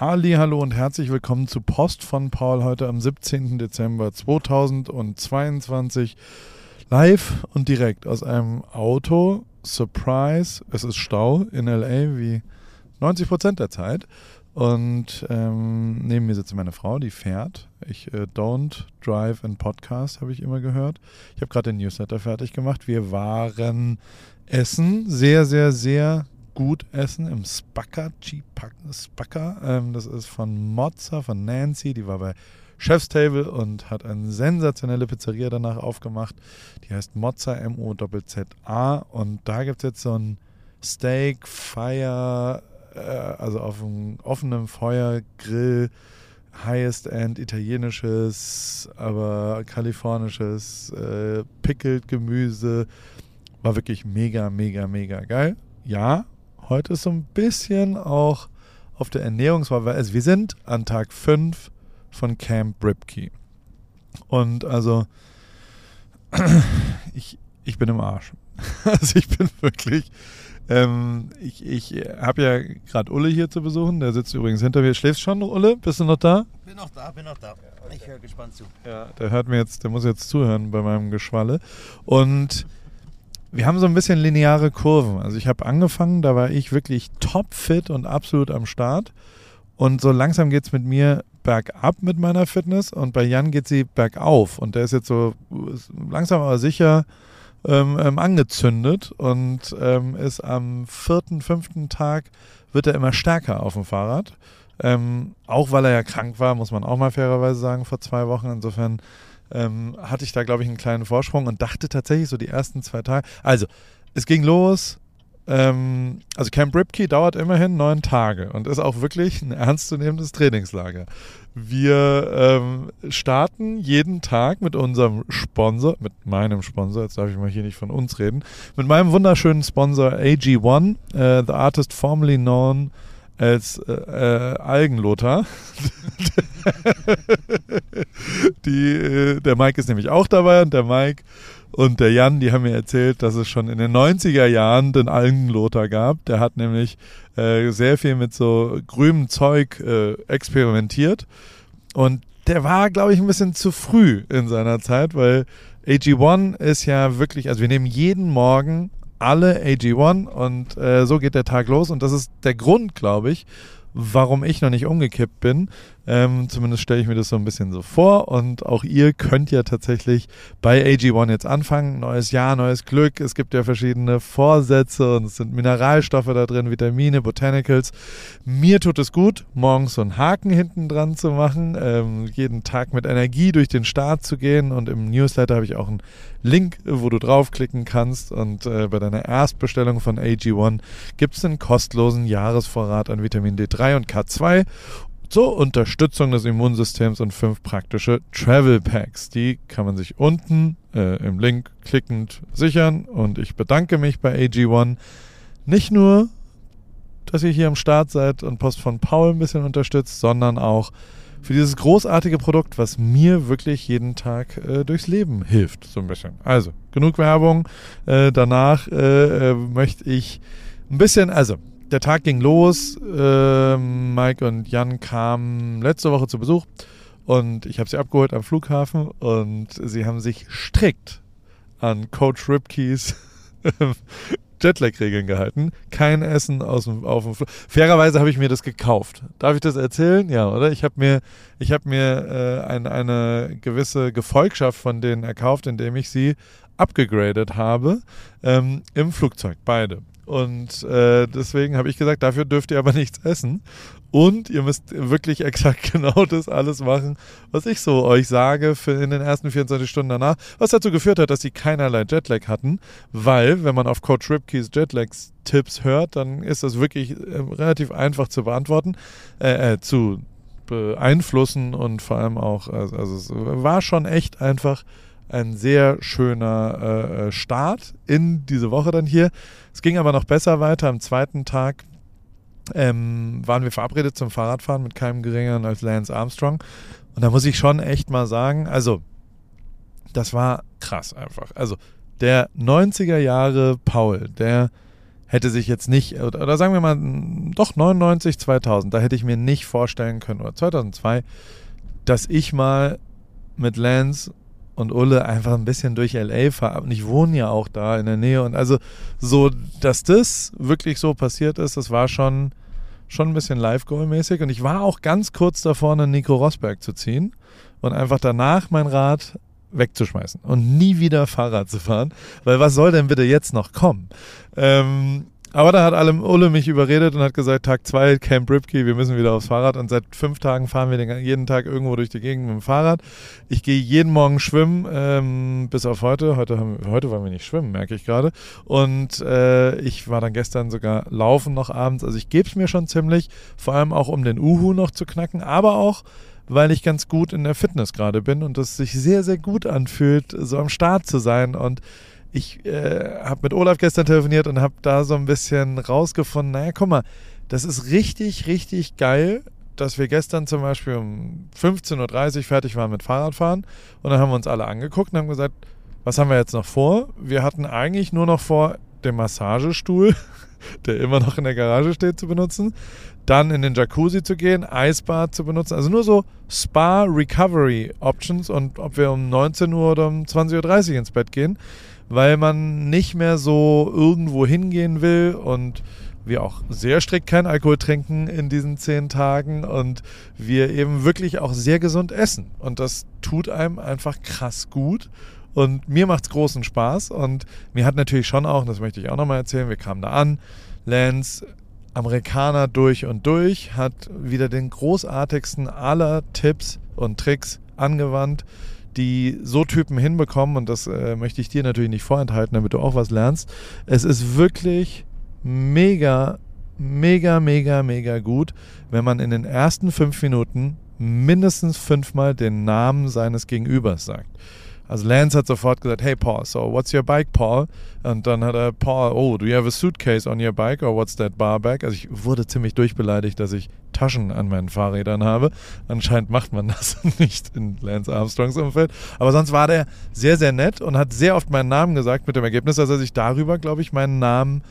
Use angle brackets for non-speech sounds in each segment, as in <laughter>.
Halli, hallo und herzlich willkommen zu Post von Paul heute am 17. Dezember 2022 live und direkt aus einem Auto. Surprise, es ist Stau in LA wie 90 Prozent der Zeit. Und ähm, neben mir sitzt meine Frau, die fährt. Ich äh, don't drive and podcast, habe ich immer gehört. Ich habe gerade den Newsletter fertig gemacht. Wir waren essen, sehr, sehr, sehr gut essen im Spacker, Spacker. Ähm, das ist von Mozza, von Nancy. Die war bei Chef's Table und hat eine sensationelle Pizzeria danach aufgemacht. Die heißt Mozza, M-O-Z-Z-A. Und da gibt es jetzt so ein Steak, Fire, äh, also auf einem offenen Feuergrill, Highest End italienisches, aber kalifornisches, äh, pickled Gemüse. War wirklich mega, mega, mega geil. Ja, heute ist so ein bisschen auch auf der Ernährungswahl. Also wir sind an Tag 5 von Camp Ripkey. Und also <clears throat> ich, ich bin im Arsch. <laughs> Also ich bin wirklich ähm, ich ich habe ja gerade Ulle hier zu besuchen. Der sitzt übrigens hinter mir. Schläfst schon, Ulle? Bist du noch da? Bin noch da, bin noch da. Ich höre gespannt zu. Ja, der hört mir jetzt, der muss jetzt zuhören bei meinem Geschwalle. Und wir haben so ein bisschen lineare Kurven. Also ich habe angefangen, da war ich wirklich topfit und absolut am Start. Und so langsam geht es mit mir bergab mit meiner Fitness und bei Jan geht sie bergauf. Und der ist jetzt so langsam aber sicher ähm, ähm, angezündet und ähm, ist am vierten, fünften Tag wird er immer stärker auf dem Fahrrad. Ähm, auch weil er ja krank war, muss man auch mal fairerweise sagen, vor zwei Wochen. Insofern ähm, hatte ich da, glaube ich, einen kleinen Vorsprung und dachte tatsächlich so die ersten zwei Tage. Also, es ging los. Ähm, also Camp Ripkey dauert immerhin neun Tage und ist auch wirklich ein ernstzunehmendes Trainingslager. Wir ähm, starten jeden Tag mit unserem Sponsor, mit meinem Sponsor, jetzt darf ich mal hier nicht von uns reden, mit meinem wunderschönen Sponsor AG1, äh, the artist formerly known als äh, äh, <laughs> die, äh, der Mike ist nämlich auch dabei und der Mike und der Jan, die haben mir erzählt, dass es schon in den 90er Jahren den Algenlothar gab. Der hat nämlich äh, sehr viel mit so grünem Zeug äh, experimentiert. Und der war, glaube ich, ein bisschen zu früh in seiner Zeit, weil AG1 ist ja wirklich, also wir nehmen jeden Morgen alle AG1 und äh, so geht der Tag los. Und das ist der Grund, glaube ich, warum ich noch nicht umgekippt bin. Ähm, zumindest stelle ich mir das so ein bisschen so vor. Und auch ihr könnt ja tatsächlich bei AG1 jetzt anfangen. Neues Jahr, neues Glück. Es gibt ja verschiedene Vorsätze und es sind Mineralstoffe da drin, Vitamine, Botanicals. Mir tut es gut, morgens so einen Haken hinten dran zu machen, ähm, jeden Tag mit Energie durch den Start zu gehen. Und im Newsletter habe ich auch einen Link, wo du draufklicken kannst. Und äh, bei deiner Erstbestellung von AG1 gibt es einen kostenlosen Jahresvorrat an Vitamin D3 und K2 zur Unterstützung des Immunsystems und fünf praktische Travel Packs. Die kann man sich unten äh, im Link klickend sichern. Und ich bedanke mich bei AG1 nicht nur, dass ihr hier am Start seid und Post von Paul ein bisschen unterstützt, sondern auch für dieses großartige Produkt, was mir wirklich jeden Tag äh, durchs Leben hilft, so ein bisschen. Also, genug Werbung. Äh, danach äh, äh möchte ich ein bisschen, also der Tag ging los. Äh, Mike und Jan kamen letzte Woche zu Besuch und ich habe sie abgeholt am Flughafen und sie haben sich strikt an Coach Ripkeys <laughs> Jetlag-Regeln gehalten. Kein Essen aus dem, auf dem Flug. Fairerweise habe ich mir das gekauft. Darf ich das erzählen? Ja, oder? Ich habe mir, ich hab mir äh, ein, eine gewisse Gefolgschaft von denen erkauft, indem ich sie abgegradet habe ähm, im Flugzeug, beide. Und äh, deswegen habe ich gesagt, dafür dürft ihr aber nichts essen. Und ihr müsst wirklich exakt <laughs> genau das alles machen, was ich so euch sage für in den ersten 24 Stunden danach. Was dazu geführt hat, dass sie keinerlei Jetlag hatten. Weil, wenn man auf Coach Ripkeys Jetlags Tipps hört, dann ist das wirklich äh, relativ einfach zu beantworten, äh, äh, zu beeinflussen und vor allem auch, also, also es war schon echt einfach ein sehr schöner äh, äh, Start in diese Woche dann hier. Es ging aber noch besser weiter. Am zweiten Tag ähm, waren wir verabredet zum Fahrradfahren mit keinem geringeren als Lance Armstrong. Und da muss ich schon echt mal sagen, also das war krass einfach. Also der 90er Jahre Paul, der hätte sich jetzt nicht, oder, oder sagen wir mal, doch 99, 2000, da hätte ich mir nicht vorstellen können, oder 2002, dass ich mal mit Lance und Ulle einfach ein bisschen durch LA fahre. Und ich wohne ja auch da in der Nähe. Und also so, dass das wirklich so passiert ist, das war schon, schon ein bisschen Live-Goal-mäßig. Und ich war auch ganz kurz davor, einen Nico Rosberg zu ziehen und einfach danach mein Rad wegzuschmeißen und nie wieder Fahrrad zu fahren. Weil was soll denn bitte jetzt noch kommen? Ähm, aber da hat alle Ulle mich überredet und hat gesagt, Tag 2, Camp Ripkey, wir müssen wieder aufs Fahrrad. Und seit fünf Tagen fahren wir den, jeden Tag irgendwo durch die Gegend mit dem Fahrrad. Ich gehe jeden Morgen schwimmen, ähm, bis auf heute. Heute, haben, heute wollen wir nicht schwimmen, merke ich gerade. Und äh, ich war dann gestern sogar laufen noch abends. Also ich gebe es mir schon ziemlich, vor allem auch um den Uhu noch zu knacken, aber auch weil ich ganz gut in der Fitness gerade bin und es sich sehr, sehr gut anfühlt, so am Start zu sein und ich äh, habe mit Olaf gestern telefoniert und habe da so ein bisschen rausgefunden, naja, guck mal, das ist richtig, richtig geil, dass wir gestern zum Beispiel um 15.30 Uhr fertig waren mit Fahrradfahren. Und dann haben wir uns alle angeguckt und haben gesagt, was haben wir jetzt noch vor? Wir hatten eigentlich nur noch vor, den Massagestuhl, <laughs> der immer noch in der Garage steht, zu benutzen, dann in den Jacuzzi zu gehen, Eisbad zu benutzen, also nur so Spa Recovery Options und ob wir um 19 Uhr oder um 20.30 Uhr ins Bett gehen weil man nicht mehr so irgendwo hingehen will und wir auch sehr strikt kein Alkohol trinken in diesen zehn Tagen und wir eben wirklich auch sehr gesund essen. Und das tut einem einfach krass gut. Und mir macht es großen Spaß. Und mir hat natürlich schon auch, das möchte ich auch nochmal erzählen, wir kamen da an, Lance, Amerikaner durch und durch, hat wieder den großartigsten aller Tipps und Tricks angewandt die so Typen hinbekommen, und das äh, möchte ich dir natürlich nicht vorenthalten, damit du auch was lernst. Es ist wirklich mega, mega, mega, mega gut, wenn man in den ersten fünf Minuten mindestens fünfmal den Namen seines Gegenübers sagt. Also Lance hat sofort gesagt, hey Paul, so what's your bike, Paul? Und dann hat er, Paul, oh, do you have a suitcase on your bike or what's that bar bag? Also ich wurde ziemlich durchbeleidigt, dass ich Taschen an meinen Fahrrädern habe. Anscheinend macht man <laughs> das nicht in Lance Armstrongs Umfeld. Aber sonst war der sehr, sehr nett und hat sehr oft meinen Namen gesagt mit dem Ergebnis, dass er sich darüber, glaube ich, meinen Namen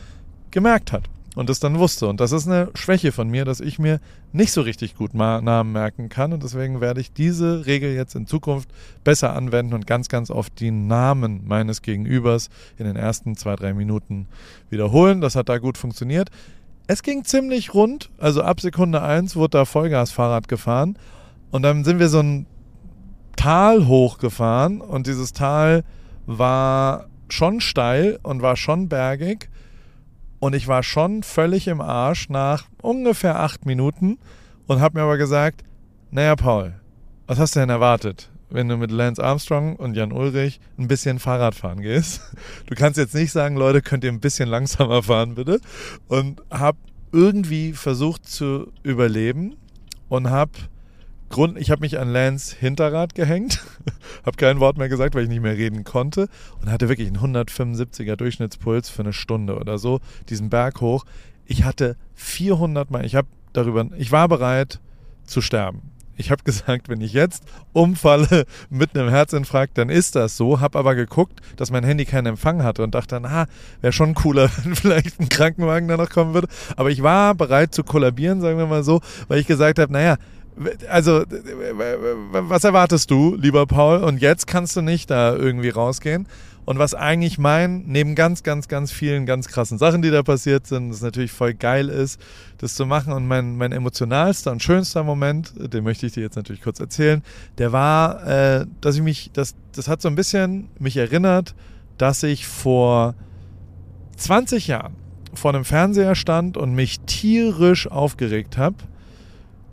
gemerkt hat und es dann wusste. Und das ist eine Schwäche von mir, dass ich mir nicht so richtig gut Namen merken kann. Und deswegen werde ich diese Regel jetzt in Zukunft besser anwenden und ganz, ganz oft die Namen meines Gegenübers in den ersten zwei, drei Minuten wiederholen. Das hat da gut funktioniert. Es ging ziemlich rund. Also ab Sekunde 1 wurde da Vollgasfahrrad gefahren. Und dann sind wir so ein Tal hochgefahren. Und dieses Tal war schon steil und war schon bergig. Und ich war schon völlig im Arsch nach ungefähr acht Minuten und habe mir aber gesagt, naja, Paul, was hast du denn erwartet, wenn du mit Lance Armstrong und Jan Ulrich ein bisschen Fahrrad fahren gehst? <laughs> Du kannst jetzt nicht sagen, Leute, könnt ihr ein bisschen langsamer fahren, bitte? Und habe irgendwie versucht zu überleben und habe Grund, ich habe mich an Lance Hinterrad gehängt, <laughs> habe kein Wort mehr gesagt, weil ich nicht mehr reden konnte und hatte wirklich einen 175er Durchschnittspuls für eine Stunde oder so, diesen Berg hoch. Ich hatte 400 Mal, ich habe darüber, ich war bereit zu sterben. Ich habe <laughs> gesagt, wenn ich jetzt umfalle <laughs> mit einem Herzinfarkt, dann ist das so. Habe aber geguckt, dass mein Handy keinen Empfang hatte und dachte, na, wäre schon cooler, wenn vielleicht ein Krankenwagen da noch kommen würde. Aber ich war bereit zu kollabieren, sagen wir mal so, weil ich gesagt habe, naja, also, was erwartest du, lieber Paul? Und jetzt kannst du nicht da irgendwie rausgehen. Und was eigentlich mein, neben ganz, ganz, ganz vielen ganz krassen Sachen, die da passiert sind, das natürlich voll geil ist, das zu machen. Und mein, mein emotionalster und schönster Moment, den möchte ich dir jetzt natürlich kurz erzählen, der war, äh, dass ich mich, das, das hat so ein bisschen mich erinnert, dass ich vor 20 Jahren vor einem Fernseher stand und mich tierisch aufgeregt habe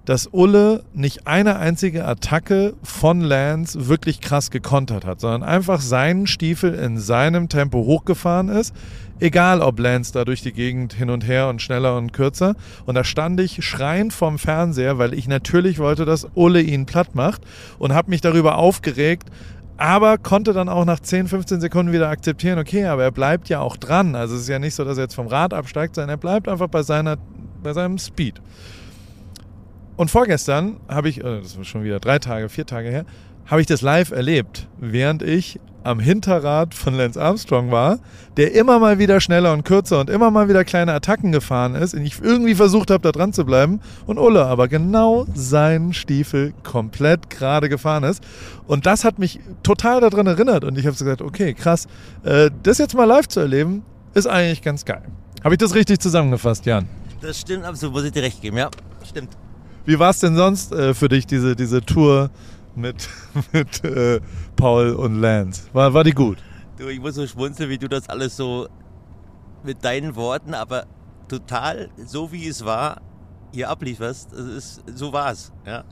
dass Ulle nicht eine einzige Attacke von Lance wirklich krass gekontert hat, sondern einfach seinen Stiefel in seinem Tempo hochgefahren ist. Egal, ob Lance da durch die Gegend hin und her und schneller und kürzer. Und da stand ich schreiend vorm Fernseher, weil ich natürlich wollte, dass Ulle ihn platt macht und habe mich darüber aufgeregt, aber konnte dann auch nach 10, 15 Sekunden wieder akzeptieren, okay, aber er bleibt ja auch dran. Also es ist ja nicht so, dass er jetzt vom Rad absteigt, sondern er bleibt einfach bei, seiner, bei seinem Speed. Und vorgestern habe ich, äh, das war schon wieder drei Tage, vier Tage her, habe ich das live erlebt, während ich am Hinterrad von Lance Armstrong war, der immer mal wieder schneller und kürzer und immer mal wieder kleine Attacken gefahren ist und ich irgendwie versucht habe, da dran zu bleiben und Ulle aber genau seinen Stiefel komplett gerade gefahren ist. Und das hat mich total daran erinnert und ich habe gesagt, okay, krass, äh, das jetzt mal live zu erleben, ist eigentlich ganz geil. Habe ich das richtig zusammengefasst, Jan? Das stimmt absolut, muss ich dir recht geben, ja, stimmt. Wie war es denn sonst äh, für dich, diese, diese Tour mit, <laughs> mit äh, Paul und Lance? War, war die gut? Du, ich muss so schmunzeln, wie du das alles so mit deinen Worten, aber total so wie es war, hier ablieferst. Es ist, so war es. Ja.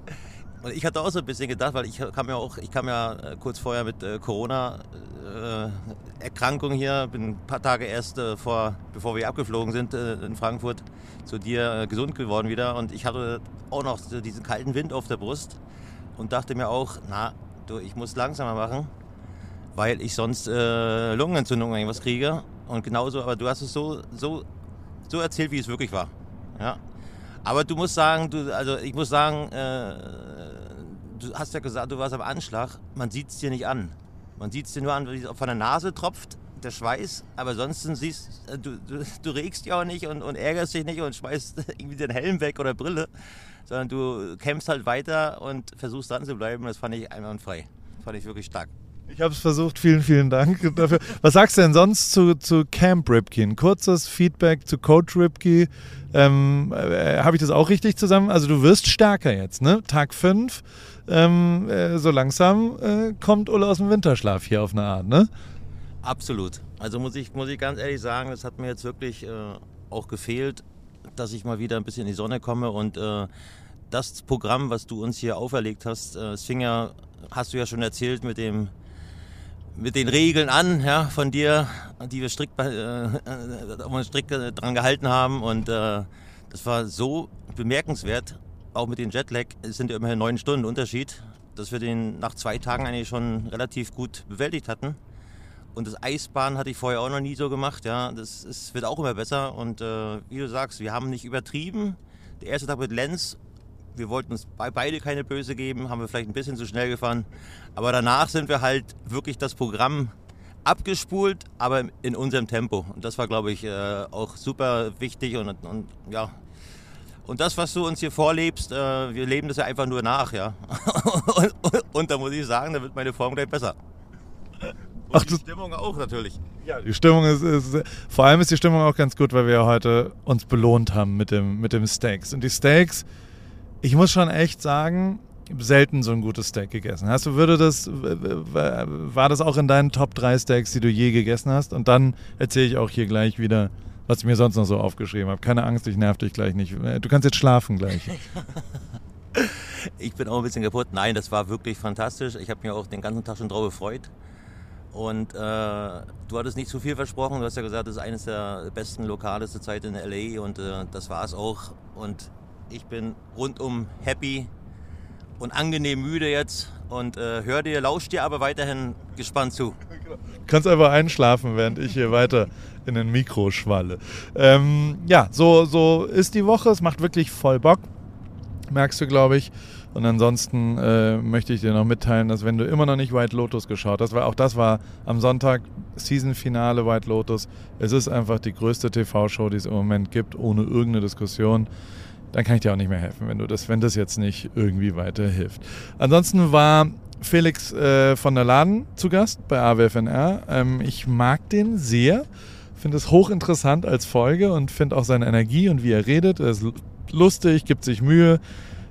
Und ich hatte auch so ein bisschen gedacht, weil ich kam ja auch, ich kam ja äh, kurz vorher mit äh, Corona-Erkrankung äh, hier, bin ein paar Tage erst vor, bevor wir abgeflogen sind in Frankfurt, zu dir gesund geworden wieder. Und ich hatte auch noch diesen kalten Wind auf der Brust und dachte mir auch, na, du, ich muss langsamer machen, weil ich sonst Lungenentzündung irgendwas kriege. Und genauso, aber du hast es so, so, so erzählt, wie es wirklich war. Ja. Aber du musst sagen, du, also ich muss sagen, du hast ja gesagt, du warst am Anschlag. Man sieht es dir nicht an. Man sieht es dir nur an, wie es von der Nase tropft, der Schweiß. Aber sonst siehst äh, du, du, du regst dich auch nicht und, und ärgerst dich nicht und schmeißt <laughs> irgendwie den Helm weg oder Brille. Sondern du kämpfst halt weiter und versuchst dran zu bleiben. Das fand ich einwandfrei. Das fand ich wirklich stark. Ich habe es versucht. Vielen, vielen Dank dafür. Was sagst du denn sonst zu, zu Camp Ripke? Ein kurzes Feedback zu Coach Ripke. Ähm, äh, habe ich das auch richtig zusammen? Also du wirst stärker jetzt, ne? Tag 5. Ähm, äh, so langsam äh, kommt Ulle aus dem Winterschlaf hier auf eine Art, ne? Absolut. Also muss ich, muss ich ganz ehrlich sagen, das hat mir jetzt wirklich äh, auch gefehlt, dass ich mal wieder ein bisschen in die Sonne komme und äh, das Programm, was du uns hier auferlegt hast, äh, es fing ja, hast du ja schon erzählt, mit dem mit den Regeln an, ja, von dir, die wir strikt, äh, äh, strikt dran gehalten haben. Und äh, das war so bemerkenswert, auch mit dem Jetlag. Sind ja immerhin neun Stunden Unterschied, dass wir den nach zwei Tagen eigentlich schon relativ gut bewältigt hatten. Und das Eisbahn hatte ich vorher auch noch nie so gemacht. Ja, das ist, wird auch immer besser. Und äh, wie du sagst, wir haben nicht übertrieben. Der erste Tag mit Lenz wir wollten uns beide keine Böse geben, haben wir vielleicht ein bisschen zu schnell gefahren. Aber danach sind wir halt wirklich das Programm abgespult, aber in unserem Tempo. Und das war, glaube ich, äh, auch super wichtig und, und, ja. Und das, was du uns hier vorlebst, äh, wir leben das ja einfach nur nach, ja. und, <laughs> und, und, da muss ich sagen, da wird meine Form gleich besser. Und Ach, die Stimmung auch natürlich. Ja, die Stimmung ist, ist, vor allem ist die Stimmung auch ganz gut, weil wir heute uns belohnt haben mit dem, mit dem Steaks. Und die Steaks, ich muss schon echt sagen, selten so ein gutes Steak gegessen. Hast du, würde das, war das auch in deinen Top 3 Steaks, die du je gegessen hast? Und dann erzähle ich auch hier gleich wieder, was ich mir sonst noch so aufgeschrieben habe. Keine Angst, ich nerv dich gleich nicht. Du kannst jetzt schlafen gleich. <laughs> ich bin auch ein bisschen kaputt. Nein, das war wirklich fantastisch. Ich habe mir auch den ganzen Tag schon drauf gefreut. Und äh, du hattest nicht zu viel versprochen. Du hast ja gesagt, das ist eines der besten Lokale zur Zeit in LA und äh, das war es auch. Und ich bin rundum happy und angenehm müde jetzt und äh, hör dir, lausch dir aber weiterhin gespannt zu. Du kannst einfach einschlafen, während ich hier weiter in den Mikro schwalle. Ähm, ja, so, so ist die Woche. Es macht wirklich voll Bock. Merkst du, glaube ich. Und ansonsten äh, möchte ich dir noch mitteilen, dass wenn du immer noch nicht White Lotus geschaut hast, weil auch das war am Sonntag Season-Finale White Lotus. Es ist einfach die größte TV-Show, die es im Moment gibt, ohne irgendeine Diskussion dann kann ich dir auch nicht mehr helfen, wenn du das, wenn das jetzt nicht irgendwie weiterhilft. Ansonsten war Felix äh, von der Laden zu Gast bei AWFNR. Ähm, ich mag den sehr, finde es hochinteressant als Folge und finde auch seine Energie und wie er redet. Er ist lustig, gibt sich Mühe,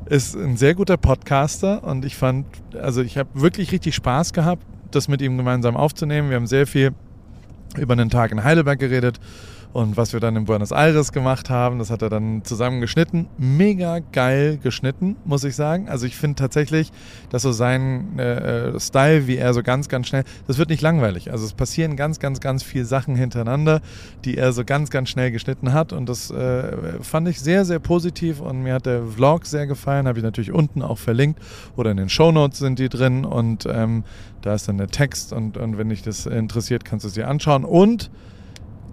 ist ein sehr guter Podcaster und ich fand, also ich habe wirklich richtig Spaß gehabt, das mit ihm gemeinsam aufzunehmen. Wir haben sehr viel über einen Tag in Heidelberg geredet und was wir dann in Buenos Aires gemacht haben, das hat er dann zusammen geschnitten. Mega geil geschnitten, muss ich sagen. Also ich finde tatsächlich, dass so sein äh, äh, Style, wie er so ganz, ganz schnell, das wird nicht langweilig. Also es passieren ganz, ganz, ganz viele Sachen hintereinander, die er so ganz, ganz schnell geschnitten hat. Und das äh, fand ich sehr, sehr positiv. Und mir hat der Vlog sehr gefallen. Habe ich natürlich unten auch verlinkt. Oder in den Show Notes sind die drin. Und ähm, da ist dann der Text. Und, und wenn dich das interessiert, kannst du es dir anschauen. Und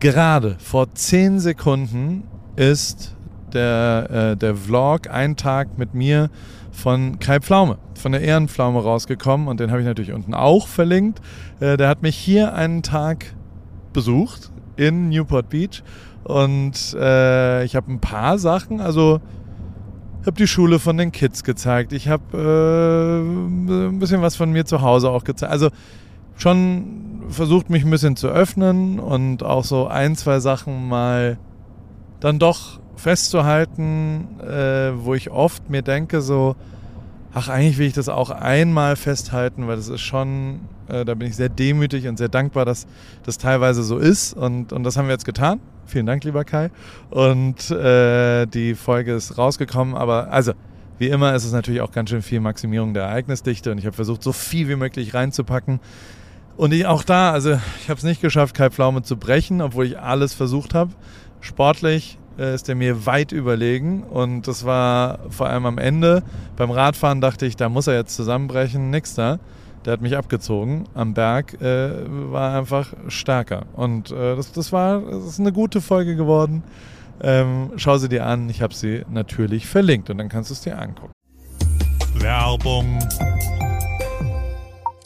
Gerade vor 10 Sekunden ist der, äh, der Vlog, ein Tag mit mir von Kai Pflaume, von der Ehrenpflaume rausgekommen und den habe ich natürlich unten auch verlinkt. Äh, der hat mich hier einen Tag besucht in Newport Beach und äh, ich habe ein paar Sachen, also habe die Schule von den Kids gezeigt, ich habe äh, ein bisschen was von mir zu Hause auch gezeigt. Also schon versucht mich ein bisschen zu öffnen und auch so ein, zwei Sachen mal dann doch festzuhalten, äh, wo ich oft mir denke, so, ach, eigentlich will ich das auch einmal festhalten, weil das ist schon, äh, da bin ich sehr demütig und sehr dankbar, dass das teilweise so ist. Und, und das haben wir jetzt getan. Vielen Dank, lieber Kai. Und äh, die Folge ist rausgekommen, aber also. Wie immer ist es natürlich auch ganz schön viel Maximierung der Ereignisdichte und ich habe versucht, so viel wie möglich reinzupacken. Und ich auch da, also ich habe es nicht geschafft, Kai Pflaume zu brechen, obwohl ich alles versucht habe. Sportlich äh, ist er mir weit überlegen und das war vor allem am Ende. Beim Radfahren dachte ich, da muss er jetzt zusammenbrechen. Nix da. Der hat mich abgezogen. Am Berg äh, war einfach stärker. Und äh, das, das war das ist eine gute Folge geworden. Ähm, schau sie dir an. Ich habe sie natürlich verlinkt und dann kannst du es dir angucken. Werbung.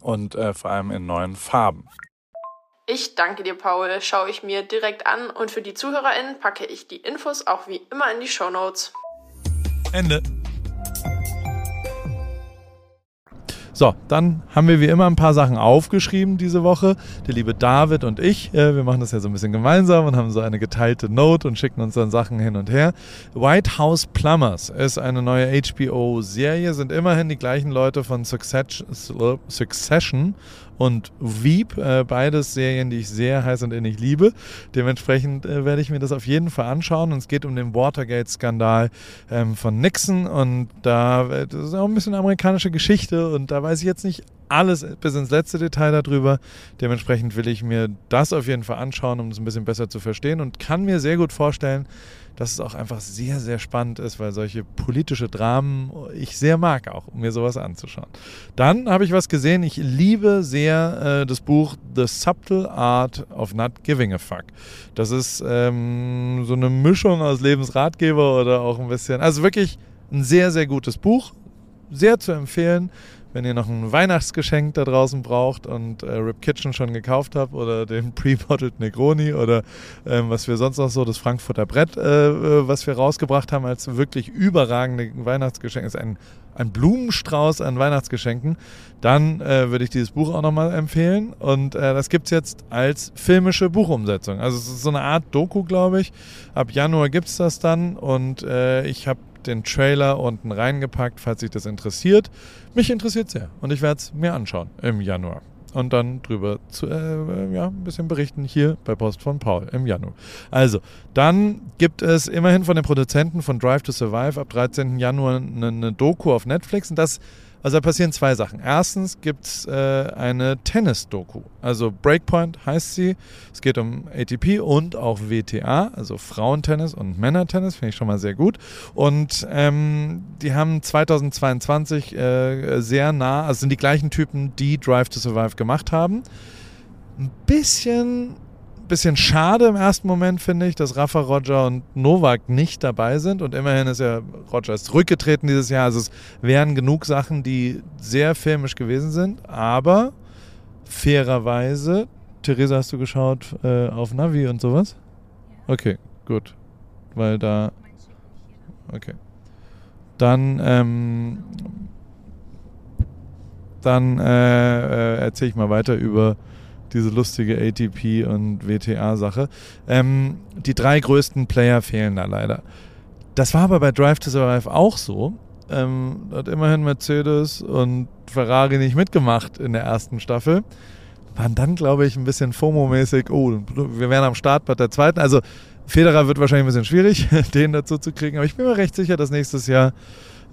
und äh, vor allem in neuen Farben. Ich danke dir, Paul. Schaue ich mir direkt an und für die ZuhörerInnen packe ich die Infos auch wie immer in die Show Notes. Ende. So, dann haben wir wie immer ein paar Sachen aufgeschrieben diese Woche. Der liebe David und ich, äh, wir machen das ja so ein bisschen gemeinsam und haben so eine geteilte Note und schicken uns dann Sachen hin und her. White House Plumbers ist eine neue HBO-Serie, sind immerhin die gleichen Leute von Succession und Veep, äh, beides Serien, die ich sehr heiß und innig liebe. Dementsprechend äh, werde ich mir das auf jeden Fall anschauen. Und es geht um den Watergate-Skandal ähm, von Nixon und da äh, das ist auch ein bisschen amerikanische Geschichte und da weiß ich jetzt nicht alles bis ins letzte Detail darüber. Dementsprechend will ich mir das auf jeden Fall anschauen, um es ein bisschen besser zu verstehen und kann mir sehr gut vorstellen, dass es auch einfach sehr, sehr spannend ist, weil solche politische Dramen ich sehr mag, auch um mir sowas anzuschauen. Dann habe ich was gesehen. Ich liebe sehr äh, das Buch The Subtle Art of Not Giving a Fuck. Das ist ähm, so eine Mischung aus Lebensratgeber oder auch ein bisschen, also wirklich ein sehr, sehr gutes Buch. Sehr zu empfehlen wenn ihr noch ein Weihnachtsgeschenk da draußen braucht und äh, Rip Kitchen schon gekauft habt oder <laughs> den Pre-Bottled Negroni oder ähm, was wir sonst noch so, das Frankfurter Brett, äh, äh was wir rausgebracht haben als wirklich überragende Weihnachtsgeschenk, ist ein, ein Blumenstrauß an Weihnachtsgeschenken, dann äh, würde ich dieses Buch auch nochmal empfehlen. Und äh, das gibt es jetzt als filmische Buchumsetzung. Also es ist so eine Art Doku, glaube ich. Ab Januar gibt es das dann und äh, ich habe den Trailer unten reingepackt, falls sich das interessiert. Mich interessiert sehr und ich werde es mir anschauen im Januar und dann drüber zu, äh, ja, ein bisschen berichten hier bei Post von Paul im Januar. Also, dann gibt es immerhin von den Produzenten von Drive to Survive ab 13. Januar eine, eine Doku auf Netflix und das also da passieren zwei Sachen. Erstens gibt es äh, eine Tennis-Doku. Also Breakpoint heißt sie. Es geht um ATP und auch WTA, also Frauentennis und Männertennis, finde ich schon mal sehr gut. Und ähm, die haben 2022 äh, sehr nah, also sind die gleichen Typen, die Drive to Survive gemacht haben. Ein bisschen bisschen schade im ersten Moment, finde ich, dass Rafa, Roger und Novak nicht dabei sind. Und immerhin ist ja Roger ist zurückgetreten dieses Jahr. Also es wären genug Sachen, die sehr filmisch gewesen sind. Aber fairerweise, Theresa, hast du geschaut äh, auf Navi und sowas? Okay, gut. Weil da. Okay. Dann, ähm, dann äh, äh, erzähle ich mal weiter über diese lustige ATP und WTA-Sache. Ähm, die drei größten Player fehlen da leider. Das war aber bei Drive to Survive auch so. Ähm, hat immerhin Mercedes und Ferrari nicht mitgemacht in der ersten Staffel. Waren dann, glaube ich, ein bisschen FOMO-mäßig, oh, wir wären am Start bei der zweiten. Also Federer wird wahrscheinlich ein bisschen schwierig, <laughs> den dazu zu kriegen, aber ich bin mir recht sicher, dass nächstes Jahr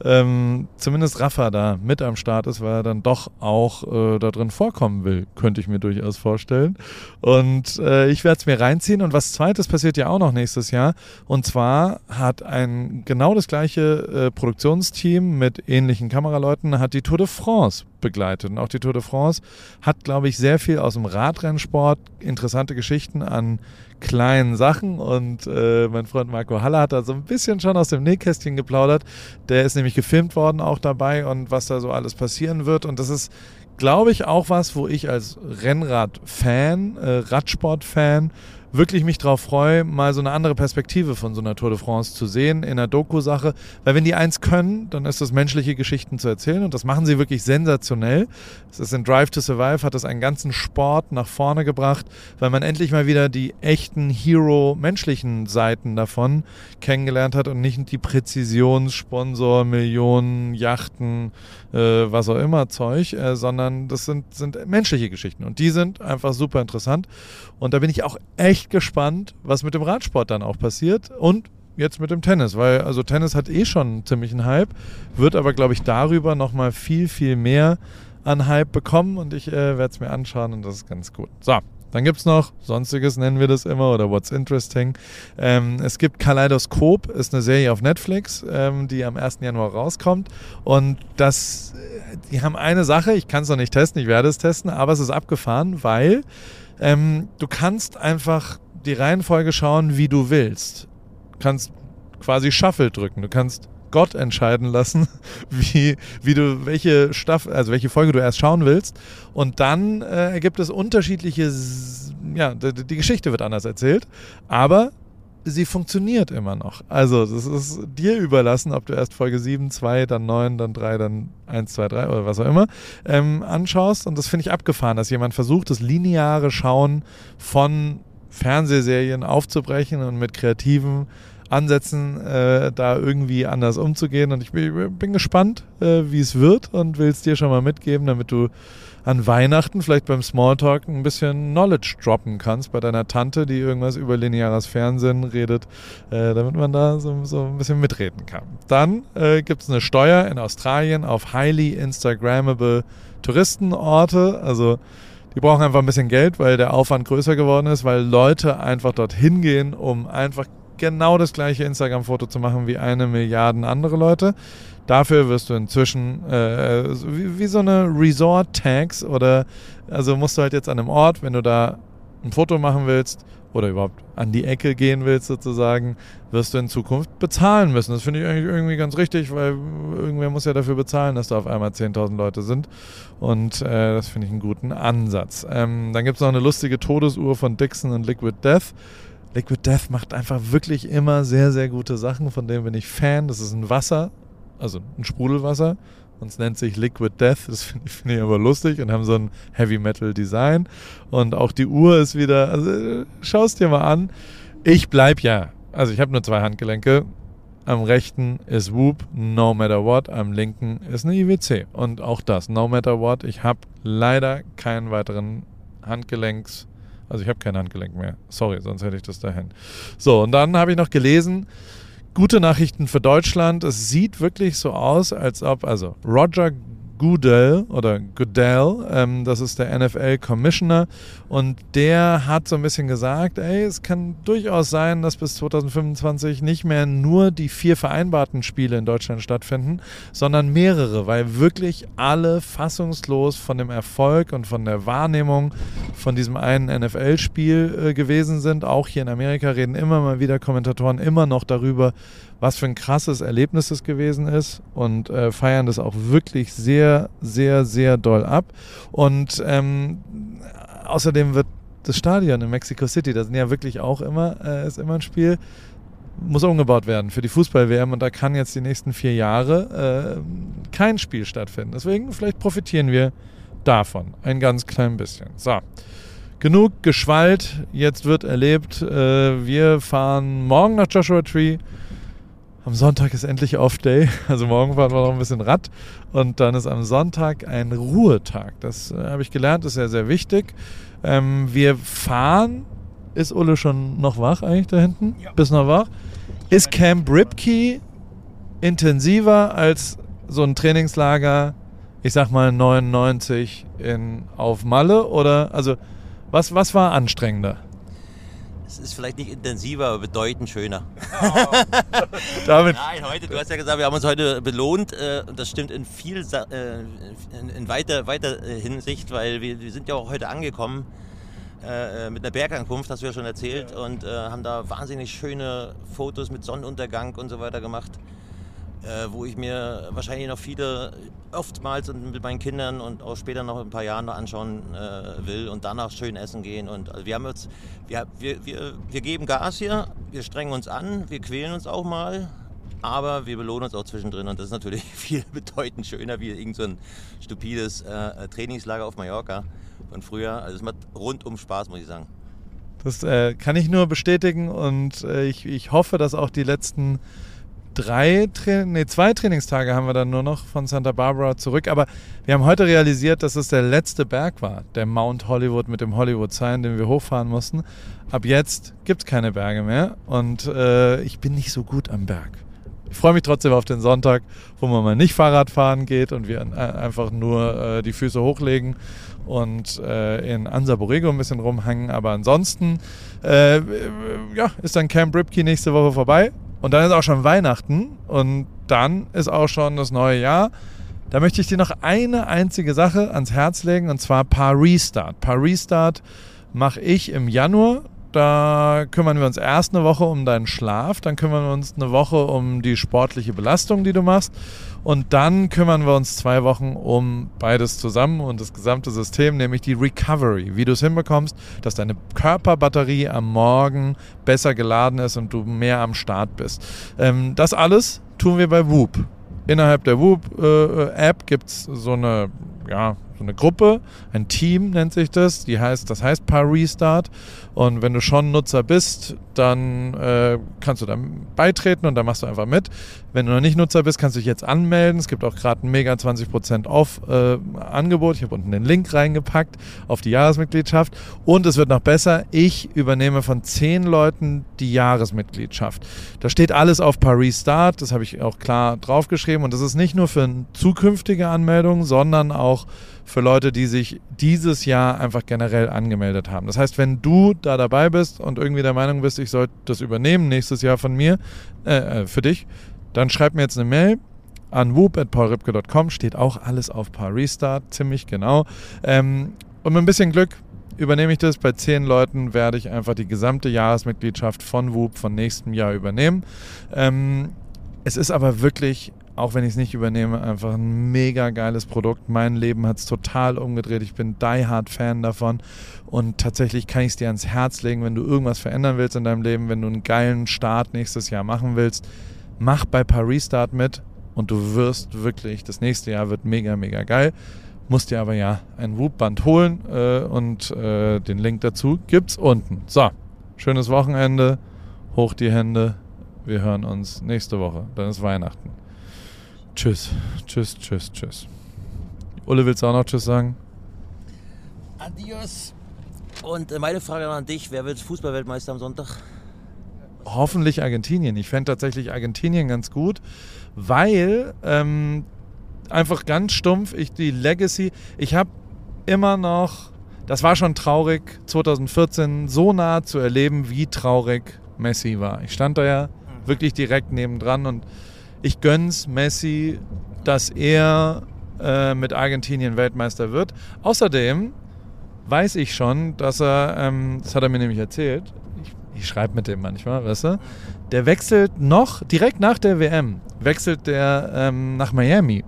ähm, zumindest Rafa da mit am Start ist, weil er dann doch auch äh, da drin vorkommen will, könnte ich mir durchaus vorstellen. Und äh, ich werde es mir reinziehen. Und was zweites passiert ja auch noch nächstes Jahr. Und zwar hat ein genau das gleiche äh, Produktionsteam mit ähnlichen Kameraleuten, hat die Tour de France begleitet. Und auch die Tour de France hat, glaube ich, sehr viel aus dem Radrennsport, interessante Geschichten an kleinen Sachen. Und äh, mein Freund Marco Haller hat da so ein bisschen schon aus dem Nähkästchen geplaudert. Der ist nämlich gefilmt worden auch dabei und was da so alles passieren wird. Und das ist, glaube ich, auch was, wo ich als Rennrad-Fan, äh, Radsport-Fan, wirklich mich darauf freue, mal so eine andere Perspektive von so einer Tour de France zu sehen in einer Doku-Sache. Weil wenn die eins können, dann ist es menschliche Geschichten zu erzählen und das machen sie wirklich sensationell. Es ist in Drive to Survive, hat das einen ganzen Sport nach vorne gebracht, weil man endlich mal wieder die echten Hero-menschlichen Seiten davon kennengelernt hat und nicht die Präzisionssponsor, Millionen, Yachten, äh, was auch immer Zeug, äh, sondern das sind, sind menschliche Geschichten und die sind einfach super interessant. Und da bin ich auch echt gespannt, was mit dem Radsport dann auch passiert und jetzt mit dem Tennis, weil also Tennis hat eh schon ziemlich einen Hype, wird aber glaube ich darüber nochmal viel, viel mehr an Hype bekommen und ich äh, werde es mir anschauen und das ist ganz gut. So, dann gibt es noch, sonstiges nennen wir das immer oder What's Interesting. Ähm, es gibt Kaleidoskop, ist eine Serie auf Netflix, ähm, die am 1. Januar rauskommt. Und das, äh, die haben eine Sache, ich kann es noch nicht testen, ich werde es testen, aber es ist abgefahren, weil ähm, du kannst einfach die Reihenfolge schauen, wie du willst. Du kannst quasi Shuffle drücken. Du kannst Gott entscheiden lassen, <laughs> wie, wie du welche Staffel, also welche Folge du erst schauen willst. Und dann äh, ergibt es unterschiedliche, ja, die, die Geschichte wird anders erzählt, aber sie funktioniert immer noch. Also, das ist dir überlassen, ob du erst Folge 7, 2, dann 9, dann 3, dann 1, 2, 3 oder was auch immer ähm, anschaust. Und das finde ich abgefahren, dass jemand versucht, das lineare Schauen von Fernsehserien aufzubrechen und mit kreativen Ansätzen, äh, da irgendwie anders umzugehen. Und ich bin, bin gespannt, äh, wie es wird und will es dir schon mal mitgeben, damit du an Weihnachten vielleicht beim Smalltalk ein bisschen Knowledge droppen kannst bei deiner Tante, die irgendwas über lineares Fernsehen redet, äh, damit man da so, so, ein bisschen mitreden kann. Dann äh, gibt es eine Steuer in Australien auf highly Instagrammable Touristenorte, also die brauchen einfach ein bisschen Geld, weil der Aufwand größer geworden ist, weil Leute einfach dorthin gehen, um einfach genau das gleiche Instagram-Foto zu machen wie eine Milliarde andere Leute. Dafür wirst du inzwischen äh, wie, wie, so eine Resort-Tags oder also musst du halt jetzt an einem Ort, wenn du da ein Foto machen willst oder überhaupt an die Ecke gehen willst sozusagen, wirst du in Zukunft bezahlen müssen. Das finde ich eigentlich irgendwie ganz richtig, weil irgendwer muss ja dafür bezahlen, dass da auf einmal 10.000 Leute sind. Und äh, das finde ich einen guten Ansatz. Ähm, dann gibt es noch eine lustige Todesuhr von Dixon und Liquid Death. Liquid Death macht einfach wirklich immer sehr, sehr gute Sachen, von denen bin ich Fan. Das ist ein Wasser, also ein Sprudelwasser. Und es nennt sich Liquid Death. Das finde ich, find ich aber lustig und haben so ein Heavy Metal Design. Und auch die Uhr ist wieder, also schau es dir mal an. Ich bleib ja. Also ich habe nur zwei Handgelenke. Am rechten ist Whoop, no matter what. Am linken ist eine IWC. Und auch das, no matter what. Ich habe leider keinen weiteren Handgelenks. Also ich habe kein Handgelenk mehr. Sorry, sonst hätte ich das dahin. So, und dann habe ich noch gelesen, gute Nachrichten für Deutschland. Es sieht wirklich so aus, als ob, also Roger Goodell oder Goodell, ähm, das ist der NFL Commissioner und der hat so ein bisschen gesagt, ey, es kann durchaus sein, dass bis 2025 nicht mehr nur die vier vereinbarten Spiele in Deutschland stattfinden, sondern mehrere, weil wirklich alle fassungslos von dem Erfolg und von der Wahrnehmung von diesem einen NFL-Spiel äh, gewesen sind. Auch hier in Amerika reden immer mal wieder Kommentatoren immer noch darüber, was für ein krasses Erlebnis es gewesen ist und äh, feiern das auch wirklich sehr, sehr, sehr doll ab. Und ähm, außerdem wird das Stadion in Mexico City, da sind ja wirklich auch immer, äh, ist immer ein Spiel, muss umgebaut werden für die Fußball-WM und da kann jetzt die nächsten vier Jahre äh, kein Spiel stattfinden. Deswegen vielleicht profitieren wir davon ein ganz klein bisschen. So. Genug geschwallt, jetzt wird erlebt. Äh, wir fahren morgen nach Joshua Tree am Sonntag ist endlich Off-Day. Also morgen fahren wir noch ein bisschen Rad. Und dann ist am Sonntag ein Ruhetag. Das äh, habe ich gelernt, ist sehr, sehr wichtig. Ähm, wir fahren. Ist Ulle schon noch wach eigentlich da hinten? Ja. Bist noch wach? Ist Camp Ripkey intensiver als so ein Trainingslager, ich sag mal 99 in, auf Malle? Oder, also, was, was war anstrengender? Es ist vielleicht nicht intensiver, aber bedeutend schöner. <laughs> Oh. Damit. Nein, heute, du hast ja gesagt, wir haben uns heute belohnt. Äh, und das stimmt in viel, äh, in, in weiter, weiter äh, Hinsicht, weil wir, wir sind ja auch heute angekommen mit einer Bergankunft, hast du ja schon erzählt, und haben da wahnsinnig schöne Fotos mit Sonnenuntergang und so weiter gemacht äh, wo ich mir wahrscheinlich noch viele oftmals und mit meinen Kindern und auch später noch ein paar Jahren noch anschauen äh, will und danach schön essen gehen. Und also wir haben jetzt, wir, wir, wir, wir geben Gas hier, wir strengen uns an, wir quälen uns auch mal, aber wir belohnen uns auch zwischendrin und das ist natürlich <laughs> viel bedeutend schöner wie irgend so stupides äh, Trainingslager auf Mallorca von früher. Also es macht rundum Spaß, muss ich sagen. Das äh, kann ich nur bestätigen und äh, ich, ich hoffe, dass auch die letzten drei, Tra nee, zwei Trainingstage haben wir dann nur noch von Santa Barbara zurück. Aber wir haben heute realisiert, dass es der letzte Berg war, der Mount Hollywood mit dem Hollywood Sign, den wir hochfahren mussten. Ab jetzt gibt es keine Berge mehr und äh, ich bin nicht so gut am Berg. Ich freue mich trotzdem auf den Sonntag, wo man mal nicht Fahrrad fahren geht und wir einfach nur äh, die Füße hochlegen und äh, in Ansa Borrego ein bisschen rumhängen. Aber ansonsten äh, ja, ist dann Camp Ripkey nächste Woche vorbei. Und dann ist auch schon Weihnachten und dann ist auch schon das neue Jahr. Da möchte ich dir noch eine einzige Sache ans Herz legen und zwar Paar Restart. Paar Restart mache ich im Januar da kümmern wir uns erst eine Woche um deinen Schlaf, dann kümmern wir uns eine Woche um die sportliche Belastung, die du machst. Und dann kümmern wir uns zwei Wochen um beides zusammen und das gesamte System, nämlich die Recovery, wie du es hinbekommst, dass deine Körperbatterie am Morgen besser geladen ist und du mehr am Start bist. Ähm, das alles tun wir bei Whoop. Innerhalb der Whoop-App äh, gibt es so eine, ja, so eine Gruppe, ein Team nennt sich das, die heißt, das heißt Par Restart. Und wenn du schon Nutzer bist, dann äh, kannst du da beitreten und dann machst du einfach mit. Wenn du noch nicht Nutzer bist, kannst du dich jetzt anmelden. Es gibt auch gerade ein mega 20% off äh, Angebot. Ich habe unten den Link reingepackt auf die Jahresmitgliedschaft. Und es wird noch besser. Ich übernehme von zehn Leuten die Jahresmitgliedschaft. Da steht alles auf Par Restart. Das habe ich auch klar draufgeschrieben. Und das ist nicht nur für zukünftige Anmeldungen, sondern auch für Leute, die sich dieses Jahr einfach generell angemeldet haben. Das heißt, wenn du da dabei bist und irgendwie der Meinung bist, ich sollte das übernehmen nächstes Jahr von mir, äh, äh für dich, dann schreib mir jetzt eine Mail an whoop.paulripke.com, steht auch alles auf Paar Restart, ziemlich genau. Ähm, und mit ein bisschen Glück übernehme ich das. Bei zehn Leuten werde ich einfach die gesamte Jahresmitgliedschaft von Whoop von nächstem Jahr übernehmen. Ähm, es ist aber wirklich auch wenn ich es nicht übernehme, einfach ein mega geiles Produkt. Mein Leben hat es total umgedreht. Ich bin die Hard Fan davon und tatsächlich kann ich es dir ans Herz legen, wenn du irgendwas verändern willst in deinem Leben, wenn du einen geilen Start nächstes Jahr machen willst, mach bei Paris Start mit und du wirst wirklich, das nächste Jahr wird mega, mega geil. Musst dir aber ja ein Whoop-Band holen äh, und äh, den Link dazu gibt's unten. So, schönes Wochenende, hoch die Hände. Wir hören uns nächste Woche, dann ist Weihnachten. Tschüss, tschüss, tschüss, tschüss. Ulle, willst du auch noch Tschüss sagen? Adios. Und äh, meine Frage an dich, wer wird Fußballweltmeister am Sonntag? Hoffentlich Argentinien. Ich fände tatsächlich Argentinien ganz gut, weil ähm, einfach ganz stumpf, ich die Legacy, ich habe immer noch, das war schon traurig, 2014 so nah zu erleben, wie traurig Messi war. Ich stand da ja mhm. wirklich direkt nebendran und ich gönn's Messi, dass er äh, mit Argentinien Weltmeister wird. Außerdem weiß ich schon, dass er, ähm, das hat er mir nämlich erzählt, ich, ich schreibe mit dem manchmal, weißt du, der wechselt noch, direkt nach der WM, wechselt der ähm, nach Miami.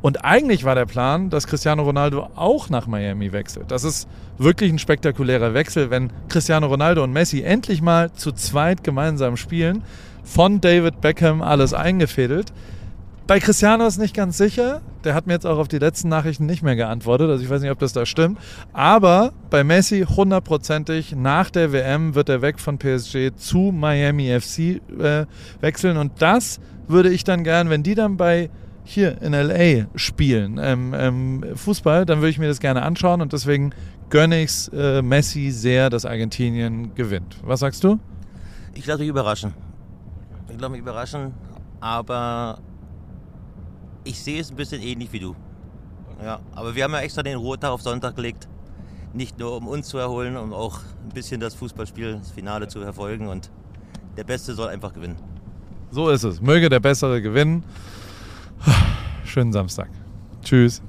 Und eigentlich war der Plan, dass Cristiano Ronaldo auch nach Miami wechselt. Das ist wirklich ein spektakulärer Wechsel, wenn Cristiano Ronaldo und Messi endlich mal zu zweit gemeinsam spielen von David Beckham alles eingefädelt. Bei Cristiano ist nicht ganz sicher. Der hat mir jetzt auch auf die letzten Nachrichten nicht mehr geantwortet. Also ich weiß nicht, ob das da stimmt. Aber bei Messi hundertprozentig nach der WM wird er weg von PSG zu Miami FC äh, wechseln. Und das würde ich dann gern, wenn die dann bei hier in LA spielen, ähm, ähm, Fußball, dann würde ich mir das gerne anschauen. Und deswegen gönne ich es äh, Messi sehr, dass Argentinien gewinnt. Was sagst du? Ich lasse mich überraschen ich glaube, mich überraschen, aber ich sehe es ein bisschen ähnlich wie du. Ja, aber wir haben ja extra den Ruhetag auf Sonntag gelegt. Nicht nur um uns zu erholen, um auch ein bisschen das Fußballspiel, das Finale zu verfolgen und der Beste soll einfach gewinnen. So ist es. Möge der Bessere gewinnen. <sighs> Schönen Samstag. Tschüss.